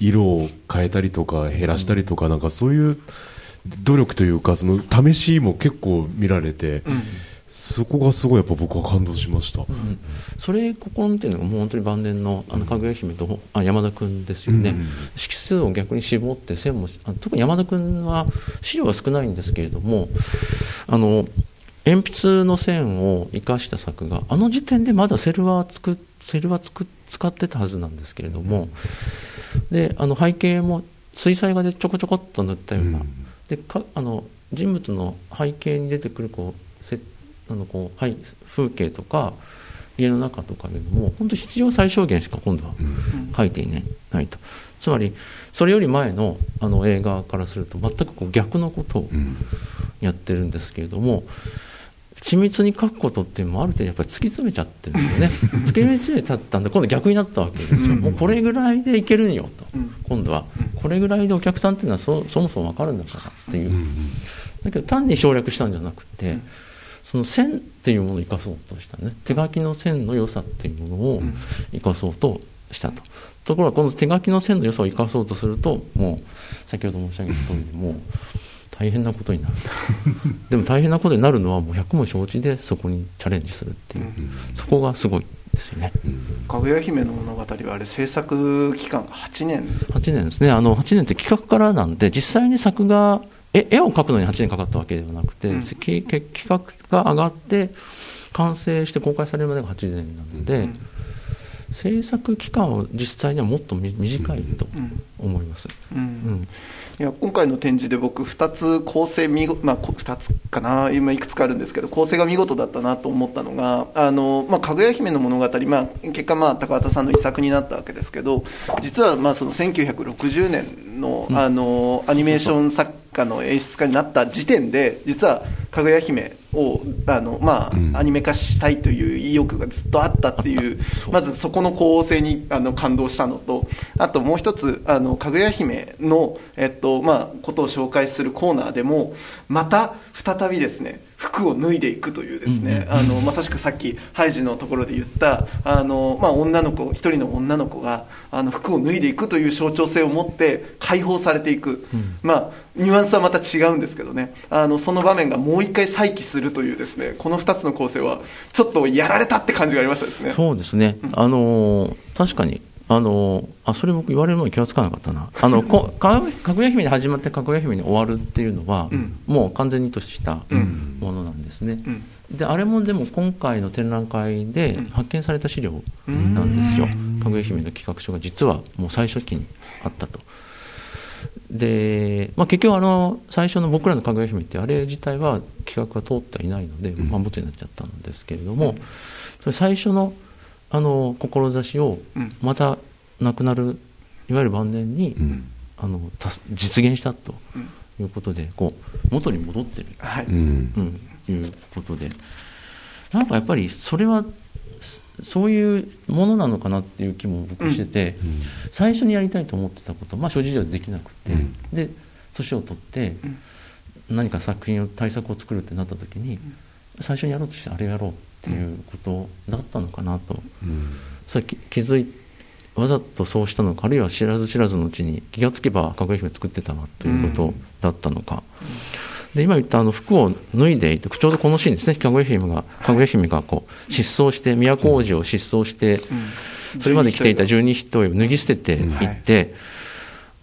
色を変えたりとか減らしたりとか、なんかそういう努力というか、その試しも結構見られて、そこがすごいやっぱ僕は感動しました、うん、それここっていうのがもう本当に晩年のあのかぐや姫とあ山田君ですよね、うん、色数を逆に絞って線も特に山田君は資料は少ないんですけれどもあの鉛筆の線を生かした作画あの時点でまだセルは作セルは作使ってたはずなんですけれどもであの背景も水彩画でちょこちょこっと塗ったような、うん、でかあの人物の背景に出てくるこうあのこう、はい、風景とか家の中とかでも本当必要最小限しか今度は書いていない,、ないと。つまりそれより前のあの映画からすると全くこう逆のことをやってるんですけれども、緻密に書くことっていうのもある程度やっぱり突き詰めちゃってるんですよね。突き詰めちゃったんで今度逆になったわけですよ、もうこれぐらいでいけるんよと、今度は。これぐらいでお客さんっていうのはそそもそも分かるんだからっていう、だけど単に省略したんじゃなくて、その線っていうものを生かそうとしたね。手書きの線の良さっていうものを生かそうとしたと、ところがこの手書きの線の良さを生かそうとするともう先ほど申し上げた通りでもう大変なことになる。でも大変なことになるのはもう100も承知でそこにチャレンジするっていう、そこがすごいですよね「かぐや姫の物語」はあれ制作期間が8年。8年ですね。あの8年って企画からなんで実際に作画絵絵を描くのに8年かかったわけではなくて、うん、企画が上がって完成して公開されるまでが8年なので、うん、制作期間は実際にはもっと短いと思います、うん、うん。いや今回の展示で僕2つ構成見事、まあ、2つかな今いくつかあるんですけど構成が見事だったなと思ったのがあの、まあ、かぐや姫の物語、まあ、結果、まあ、高畑さんの遺作になったわけですけど実はまあその1960年のあのアニメーション作家の演出家になった時点で実はかぐや姫をあの、まあ、うん、アニメ化したいという意欲がずっとあったっていう。まずそこの構成にあの感動したのとあともう一つあのかぐや姫の、えっとまあ、ことを紹介するコーナーでもまた再びですね服を脱いでいくというですね、あのまさしくさっきハイジのところで言ったあの、まあ、女の子一人の女の子があの服を脱いでいくという象徴性を持って解放されていく、うん、まあニュアンスはまた違うんですけどね。あのその場面がもう一回再起するというですねこの2つの構成はちょっとやられたって感じがありましたですね。そうですね、うん、あの確かにあのあそれ僕言われる前に気が付かなかったな。あのこ かかぐや姫に始まってかぐや姫に終わるっていうのは、うん、もう完全にとしたものなんですね、うん。であれもでも今回の展覧会で発見された資料なんですよ、かぐや姫の企画書が実はもう最初期にあったと。で、まあ、結局あの最初の僕らのかぐや姫ってあれ自体は企画が通ってはいないので、まあ、ボツになっちゃったんですけれども、それ最初のあの志をうん。また亡くなるいわゆる晩年に、うん。あのた実現したとうん。いうことでこう元に戻ってる、はい、うん。うん、いうことで。なんかやっぱりそれはそそういうものなのかなっていう気も僕してて、最初にやりたいと思ってたこと、まあ、諸事情でできなくて、うん。で年を取って何か作品を対策を作るってなった時に最初にやろうとしてあれやろうっていうことだったのかなと。うん。さっき気づいわざとそうしたのかあるいは知らず知らずのうちに気がつけばかぐや姫作ってたなということだったのか、で今言ったあの服を脱いでいてちょうどこのシーンですね。かぐや姫がかぐや姫がこう失踪して都王子を失踪して、それまで着ていた十二筆を。脱ぎ捨てていって、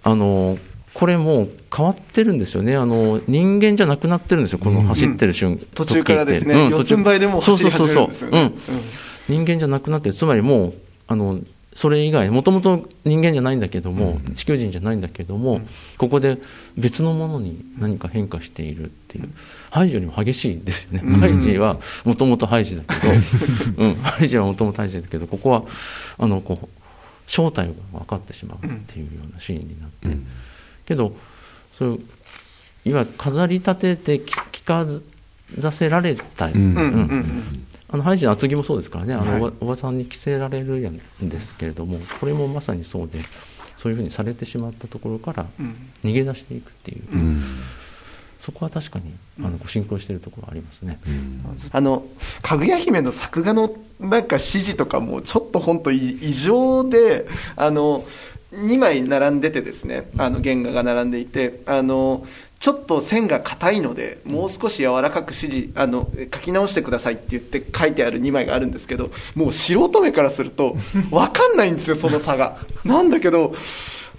あのこれもう変わってるんですよね。あの人間じゃなくなってるんですよ。この走ってる瞬間、途中からですね、うん四つん這いでもう走り始めるんですよね。そうそうそうそう。人間じゃなくなってるつまりもうあのそれ以外もともと人間じゃないんだけども、地球人じゃないんだけども、ここで別のものに何か変化しているっていう。ハイジよりも激しいですよね、うん。ハイジはもともとハイジだけど、うん、ハイジはもともとハイジだけどここはあのこう正体が分かってしまうっていうようなシーンになって、うんけどそういういわゆる飾り立てて着着かせられた、うん。うんうんうんうん。あのハイジの厚着もそうですからね、あのはい。おばおばさんに着せられるんですけれども、これもまさにそうで、そういうふうにされてしまったところからうん。逃げ出していくっていう、うん。そこは確かにあのこうシンクロしているところありますね。うん。あのかぐや姫の作画のなんか指示とかもちょっと本当い異常であの2枚並んでてですねあの原画が並んでいてあのちょっと線が硬いのでもう少し柔らかく指示あの書き直してくださいって言って書いてある2枚があるんですけどもう素人目からすると 分かんないんですよその差が。なんだけど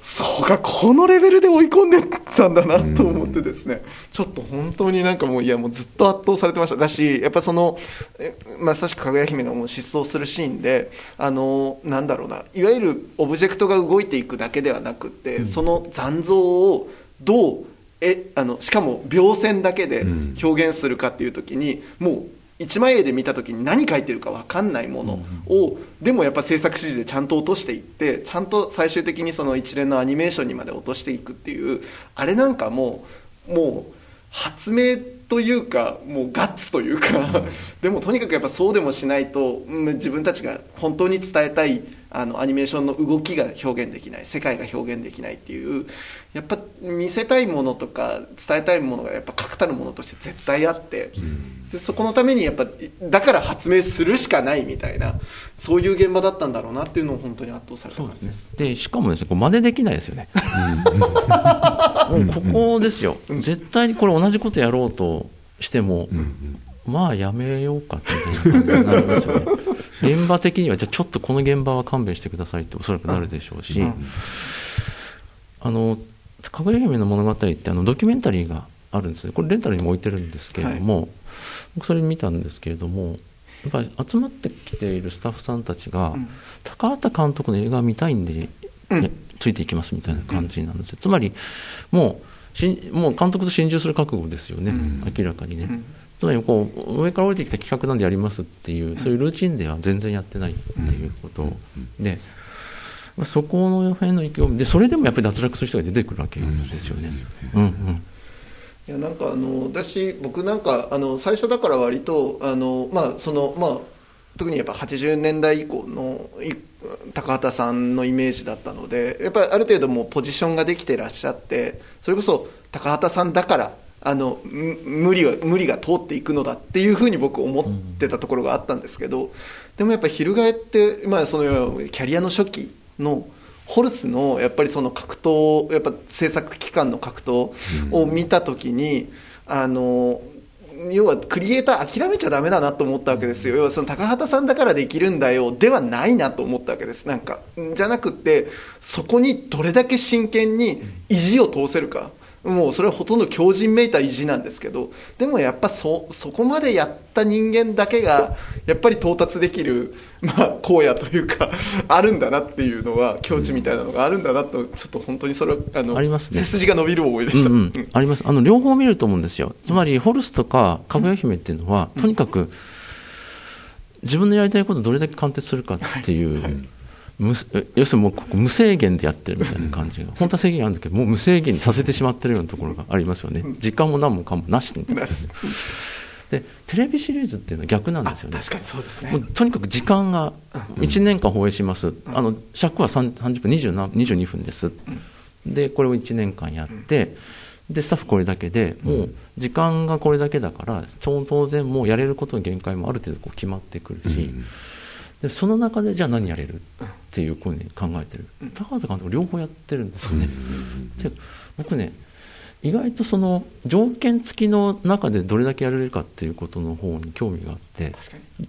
そうか、このレベルで追い込んでたんだなと思ってですね、ちょっと本当になんかもう、いや、もうずっと圧倒されてました。だし、やっぱその、えまさしくかぐや姫がもう失踪するシーンで、あの、なんだろうな、いわゆるオブジェクトが動いていくだけではなくって、その残像をどう、え、あの、しかも描線だけで表現するかっていう時に、もう、一枚絵で見た時に何書いてるか分かんないものを、でもやっぱ制作指示でちゃんと落としていってちゃんと最終的にその一連のアニメーションにまで落としていくっていうあれなんかもうもう発明というかもうガッツというかでもとにかくやっぱそうでもしないとうん自分たちが本当に伝えたいあのアニメーションの動きが表現できない世界が表現できないっていうやっぱ見せたいものとか伝えたいものがやっぱ確たるものとして絶対あって。でそこのためにやっぱだから発明するしかないみたいなそういう現場だったんだろうなっていうのを本当に圧倒された感じです。でしかもですね、こう真似できないですよね。もうここですよ、絶対にこれ同じことやろうとしても、まあやめようかっていう感じになりますよね。現場的には、じゃあちょっとこの現場は勘弁してくださいっておそらくなるでしょうし、うんあの、かぐや姫の物語ってあのドキュメンタリーがあるんですね。これレンタルにも置いてるんですけれども、僕それ見たんですけれども、やっぱり集まってきているスタッフさんたちが、うん高畑監督の映画を見たいんで、うんやついていきますみたいな感じなんですよ。つまり、もうしん、もう監督と心中する覚悟ですよね、うん明らかにね。うんつまりこう上から降りてきた企画なんでやりますっていう、そういうルーチンでは全然やってないっていうこと。で、まあそこの辺の勢いで、それでもやっぱり脱落する人が出てくるわけですよね。うん。うんいやなんかあの私僕なんかあの最初だから割とあのまあそのまあ特にやっぱ80年代以降のい高畑さんのイメージだったのでやっぱりある程度もうポジションができてらっしゃってそれこそ高畑さんだからあのむ無理は無理が通っていくのだっていうふうに僕思ってたところがあったんですけどでもやっぱ翻って、まあ、そのキャリアの初期のホルスのやっぱりその格闘やっぱ制作期間の格闘を見た時に、あの要はクリエイター諦めちゃダメだなと思ったわけですよ。要はその高畑さんだからできるんだよではないなと思ったわけです。なんかじゃなくってそこにどれだけ真剣に意地を通せるかもうそれはほとんど強靭めいた意地なんですけどでもやっぱそそこまでやった人間だけがやっぱり到達できる、まあ、荒野というかあるんだなっていうのは境地みたいなのがあるんだなとちょっと本当にそれはあのありますね。背筋が伸びる思いでした。うんうん、あります。あの両方見ると思うんですよ、つまりホルスとかかぐや姫っていうのは、とにかく自分のやりたいことをどれだけ貫徹するかっていう、無要するにもうここ無制限でやってるみたいな感じが、本当は制限あるんだけど、もう無制限にさせてしまってるようなところがありますよね、時間も何もかもなしみたいな。でテレビシリーズっていうのは逆なんですよね。確かにそうですね。とにかく時間が1年間放映します、あの尺は3 30分20な22分です、でこれを1年間やって、でスタッフこれだけで、もう時間がこれだけだから、そ当然、もうやれることの限界もある程度こう決まってくるし、でその中でじゃあ何やれる？っていうふうに考えてる、高畑監督、両方やってるんですよね。で僕ね意外とその条件付きの中でどれだけやれるかっていうことの方に興味があって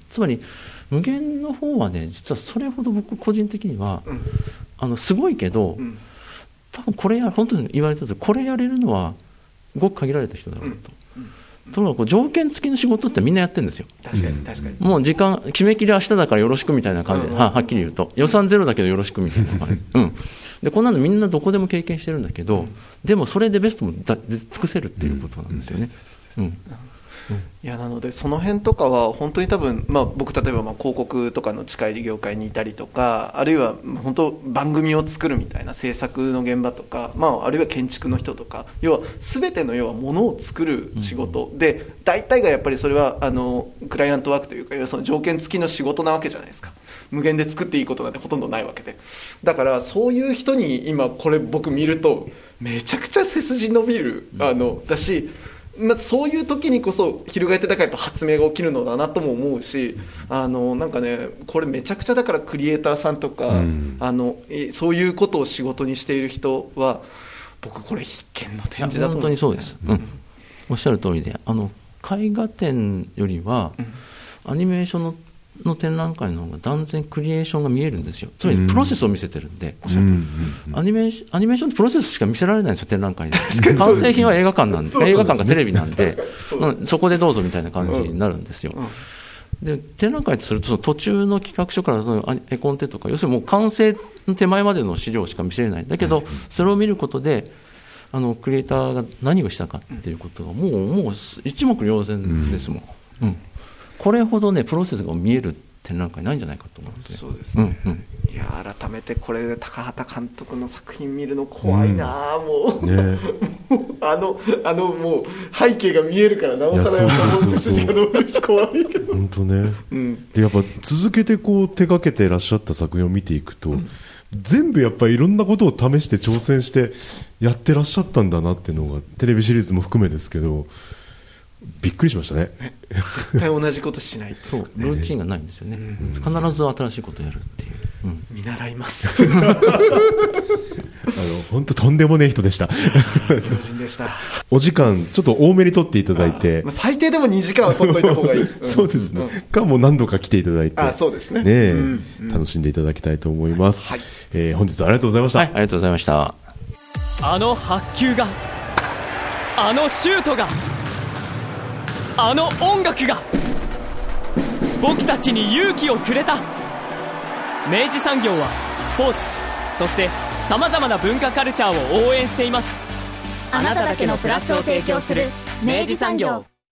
つまり無限の方はね実はそれほど僕個人的には、うん。あのすごいけど、うん。多分これや本当に言われたとこれやれるのはごく限られた人だろうと。ところがこう条件付きの仕事ってみんなやってるんですよ。確かに確かにもう時間、締め切り明日だからよろしくみたいな感じで、うんははっきり言うと、予算ゼロだけどよろしくみたいな感じ。うん。で、こんなのみんなどこでも経験してるんだけど、でもそれでベストもだで尽くせるっていうことなんですよね。うん。いやなのでその辺とかは本当に多分、まあ、僕例えばまあ広告とかの近い業界にいたりとかあるいは本当番組を作るみたいな制作の現場とか、まあ、あるいは建築の人とか要は全ての要はものを作る仕事、で大体がやっぱりそれはあのクライアントワークというか要はその条件付きの仕事なわけじゃないですか。無限で作っていいことなんてほとんどないわけで。だからそういう人に今これ僕見るとめちゃくちゃ背筋伸びる、あのだしまあ、そういう時にこそ翻ってだからやっぱ発明が起きるのだなとも思うしあのなんかねこれめちゃくちゃだからクリエイターさんとか、うんあのえそういうことを仕事にしている人は僕これ必見の展示だと思本当にそうです。うん。おっしゃる通りで、あの、絵画展よりは、アニメーションのの展覧会の方が断然クリエーションが見えるんですよ。つまりプロセスを見せてるんで、アニメーションアニメーションってプロセスしか見せられないんですよ、展覧会で。完成品は映画館なんで、映画館かテレビなんで、うん、そこでどうぞみたいな感じになるんですよ。で展覧会とすると、途中の企画書からその絵コンテとか、要するにもう完成の手前までの資料しか見せれない。だけど、それを見ることで、あのクリエイターが何をしたかっていうことが、もう、もう一目瞭然ですもん。うんこれほどね、プロセスが見える展覧会ないんじゃないかと思って。そうですね、うんうん。いや改めてこれで高畑監督の作品見るの怖いな。あ、もう、ね。あのあのもう背景が見えるからなおさらいややっぱ筋が伸びるし怖いけど、本当ね。うん、でやっぱ続けてこう手掛けてらっしゃった作品を見ていくと、全部やっぱりいろんなことを試して挑戦してやってらっしゃったんだなっていうのがテレビシリーズも含めですけどびっくりしましたね。絶対同じことしない。そうう、ルーチンがないんですよね。必ず新しいことをやるっていう。うん。見習います。あの本当とんでもねえ人でした。でした。お時間ちょっと多めに取っていただいて。まあ、最低でも2時間は取っといた方がいい、ん。そうですね、ん。かもう何度か来ていただいて。あそうですね。え。うんうん。楽しんでいただきたいと思います、はいえー本日はありがとうございました、はい、ありがとうございました。あの発球があのシュートがあの音楽が僕たちに勇気をくれた。明治産業はスポーツそしてさまざまな文化カルチャーを応援しています。あなただけのプラスを提供する明治産業。